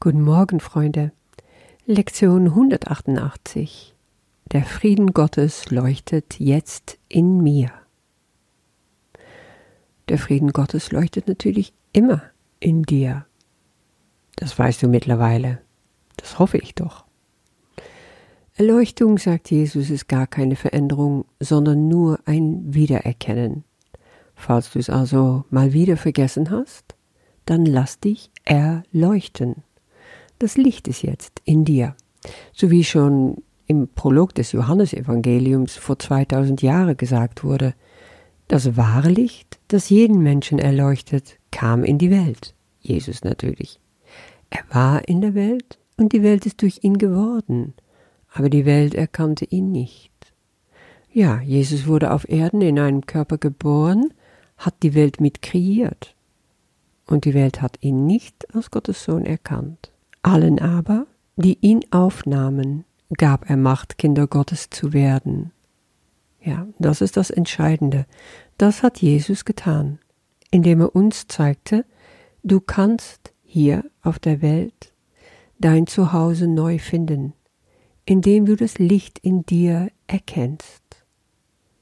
Guten Morgen, Freunde. Lektion 188. Der Frieden Gottes leuchtet jetzt in mir. Der Frieden Gottes leuchtet natürlich immer in dir. Das weißt du mittlerweile. Das hoffe ich doch. Erleuchtung, sagt Jesus, ist gar keine Veränderung, sondern nur ein Wiedererkennen. Falls du es also mal wieder vergessen hast, dann lass dich erleuchten. Das Licht ist jetzt in dir. So wie schon im Prolog des Johannesevangeliums vor 2000 Jahren gesagt wurde, das wahre Licht, das jeden Menschen erleuchtet, kam in die Welt. Jesus natürlich. Er war in der Welt und die Welt ist durch ihn geworden, aber die Welt erkannte ihn nicht. Ja, Jesus wurde auf Erden in einem Körper geboren, hat die Welt mit kreiert, und die Welt hat ihn nicht als Gottes Sohn erkannt. Allen aber, die ihn aufnahmen, gab er Macht, Kinder Gottes zu werden. Ja, das ist das Entscheidende. Das hat Jesus getan, indem er uns zeigte, du kannst hier auf der Welt dein Zuhause neu finden, indem du das Licht in dir erkennst.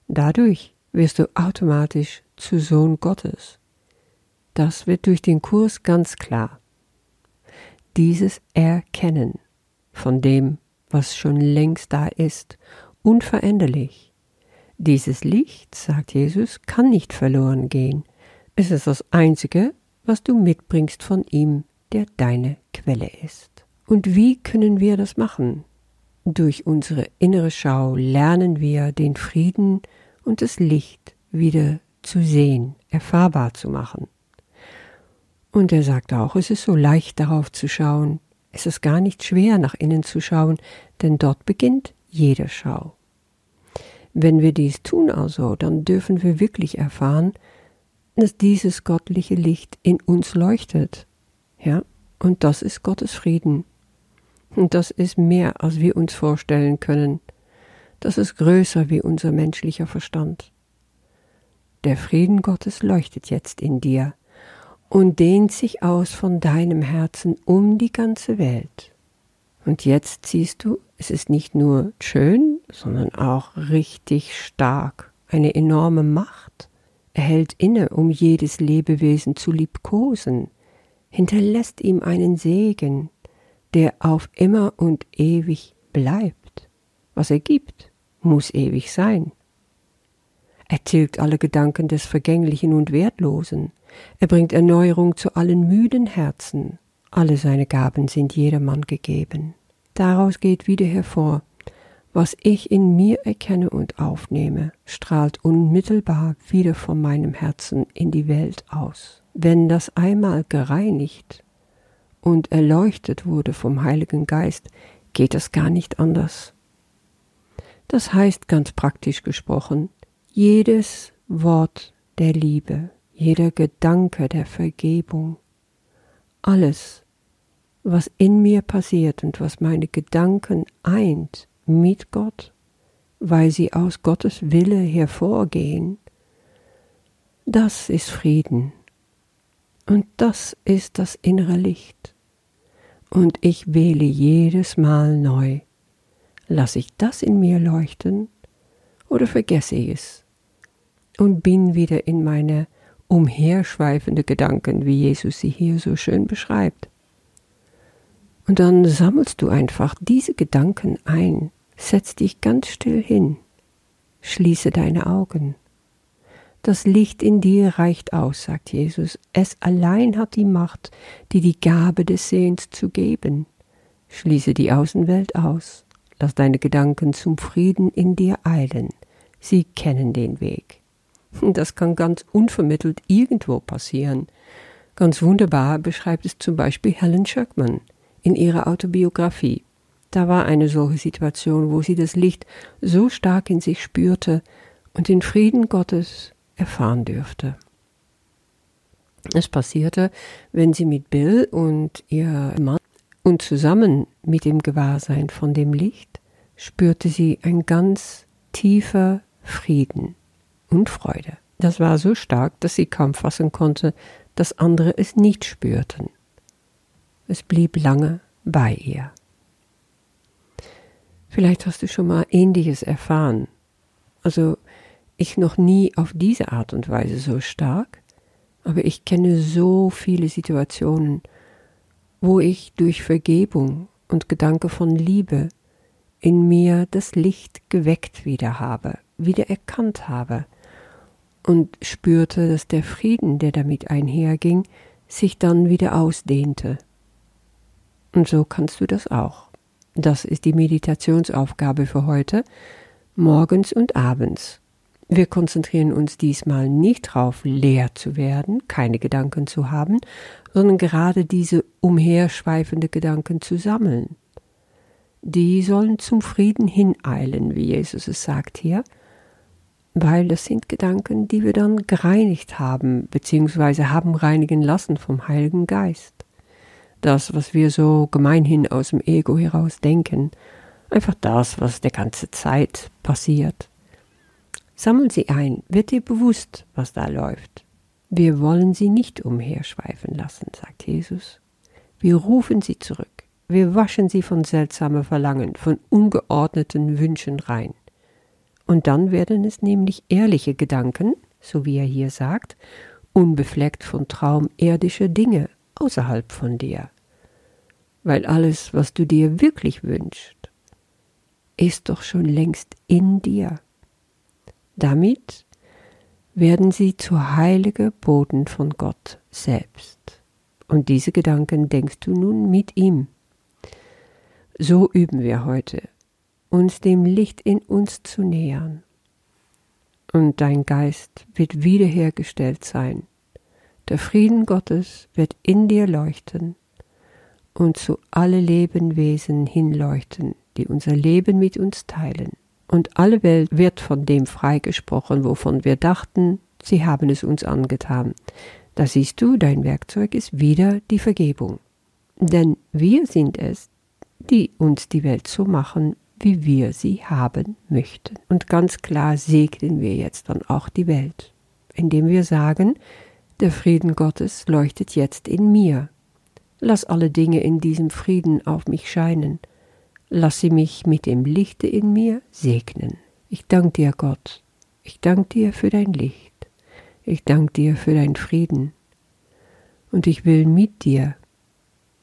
Dadurch wirst du automatisch zu Sohn Gottes. Das wird durch den Kurs ganz klar dieses Erkennen von dem, was schon längst da ist, unveränderlich. Dieses Licht, sagt Jesus, kann nicht verloren gehen. Es ist das Einzige, was du mitbringst von ihm, der deine Quelle ist. Und wie können wir das machen? Durch unsere innere Schau lernen wir den Frieden und das Licht wieder zu sehen, erfahrbar zu machen. Und er sagt auch, es ist so leicht darauf zu schauen, es ist gar nicht schwer nach innen zu schauen, denn dort beginnt jede Schau. Wenn wir dies tun also, dann dürfen wir wirklich erfahren, dass dieses göttliche Licht in uns leuchtet. Ja, und das ist Gottes Frieden. Und das ist mehr, als wir uns vorstellen können. Das ist größer wie unser menschlicher Verstand. Der Frieden Gottes leuchtet jetzt in dir und dehnt sich aus von deinem Herzen um die ganze Welt. Und jetzt siehst du, es ist nicht nur schön, sondern auch richtig stark, eine enorme Macht. Er hält inne, um jedes Lebewesen zu liebkosen, hinterlässt ihm einen Segen, der auf immer und ewig bleibt. Was er gibt, muss ewig sein. Er tilgt alle Gedanken des Vergänglichen und Wertlosen. Er bringt Erneuerung zu allen müden Herzen. Alle seine Gaben sind jedermann gegeben. Daraus geht wieder hervor, was ich in mir erkenne und aufnehme, strahlt unmittelbar wieder von meinem Herzen in die Welt aus. Wenn das einmal gereinigt und erleuchtet wurde vom Heiligen Geist, geht das gar nicht anders. Das heißt ganz praktisch gesprochen, jedes Wort der Liebe, jeder Gedanke der Vergebung, alles, was in mir passiert und was meine Gedanken eint mit Gott, weil sie aus Gottes Wille hervorgehen, das ist Frieden. Und das ist das innere Licht. Und ich wähle jedes Mal neu. Lass ich das in mir leuchten oder vergesse ich es? und bin wieder in meine umherschweifende Gedanken, wie Jesus sie hier so schön beschreibt. Und dann sammelst du einfach diese Gedanken ein, setz dich ganz still hin, schließe deine Augen. Das Licht in dir reicht aus, sagt Jesus. Es allein hat die Macht, dir die Gabe des Sehens zu geben. Schließe die Außenwelt aus. Lass deine Gedanken zum Frieden in dir eilen. Sie kennen den Weg. Das kann ganz unvermittelt irgendwo passieren. Ganz wunderbar beschreibt es zum Beispiel Helen Schuckman in ihrer Autobiografie. Da war eine solche Situation, wo sie das Licht so stark in sich spürte und den Frieden Gottes erfahren dürfte. Es passierte, wenn sie mit Bill und ihr Mann und zusammen mit dem Gewahrsein von dem Licht spürte sie ein ganz tiefer Frieden und Freude. Das war so stark, dass sie kaum fassen konnte, dass andere es nicht spürten. Es blieb lange bei ihr. Vielleicht hast du schon mal Ähnliches erfahren. Also ich noch nie auf diese Art und Weise so stark, aber ich kenne so viele Situationen, wo ich durch Vergebung und Gedanke von Liebe in mir das Licht geweckt wieder habe, wieder erkannt habe und spürte, dass der Frieden, der damit einherging, sich dann wieder ausdehnte. Und so kannst du das auch. Das ist die Meditationsaufgabe für heute, morgens und abends. Wir konzentrieren uns diesmal nicht darauf, leer zu werden, keine Gedanken zu haben, sondern gerade diese umherschweifende Gedanken zu sammeln. Die sollen zum Frieden hineilen, wie Jesus es sagt hier, weil das sind Gedanken, die wir dann gereinigt haben, beziehungsweise haben reinigen lassen vom Heiligen Geist. Das, was wir so gemeinhin aus dem Ego heraus denken, einfach das, was der ganze Zeit passiert. Sammel sie ein, wird dir bewusst, was da läuft. Wir wollen sie nicht umherschweifen lassen, sagt Jesus. Wir rufen sie zurück. Wir waschen sie von seltsamen Verlangen, von ungeordneten Wünschen rein. Und dann werden es nämlich ehrliche Gedanken, so wie er hier sagt, unbefleckt von Traum irdischer Dinge außerhalb von dir. Weil alles, was du dir wirklich wünschst, ist doch schon längst in dir. Damit werden sie zu heilige Boten von Gott selbst. Und diese Gedanken denkst du nun mit ihm. So üben wir heute uns dem Licht in uns zu nähern. Und dein Geist wird wiederhergestellt sein. Der Frieden Gottes wird in dir leuchten und zu alle Lebenwesen hinleuchten, die unser Leben mit uns teilen. Und alle Welt wird von dem freigesprochen, wovon wir dachten, sie haben es uns angetan. Da siehst du, dein Werkzeug ist wieder die Vergebung. Denn wir sind es, die uns die Welt so machen, wie wir sie haben möchten. Und ganz klar segnen wir jetzt dann auch die Welt, indem wir sagen, der Frieden Gottes leuchtet jetzt in mir. Lass alle Dinge in diesem Frieden auf mich scheinen. Lass sie mich mit dem Lichte in mir segnen. Ich danke dir, Gott. Ich danke dir für dein Licht. Ich danke dir für dein Frieden. Und ich will mit dir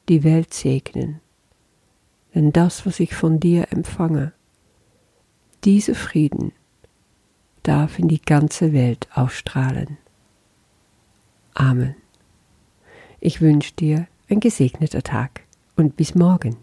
die Welt segnen denn das, was ich von dir empfange, diese Frieden darf in die ganze Welt ausstrahlen. Amen. Ich wünsche dir ein gesegneter Tag und bis morgen.